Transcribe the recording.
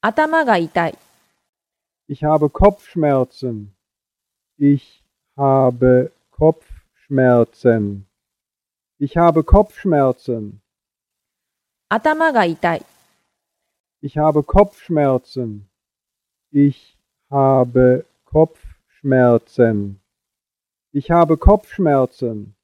頭が痛い。Ich habe Kopfschmerzen. Ich habe Kopfschmerzen. Ich habe Kopfschmerzen. 頭が痛い。Ich habe Kopfschmerzen. Ich habe Kopfschmerzen. Ich habe Kopfschmerzen.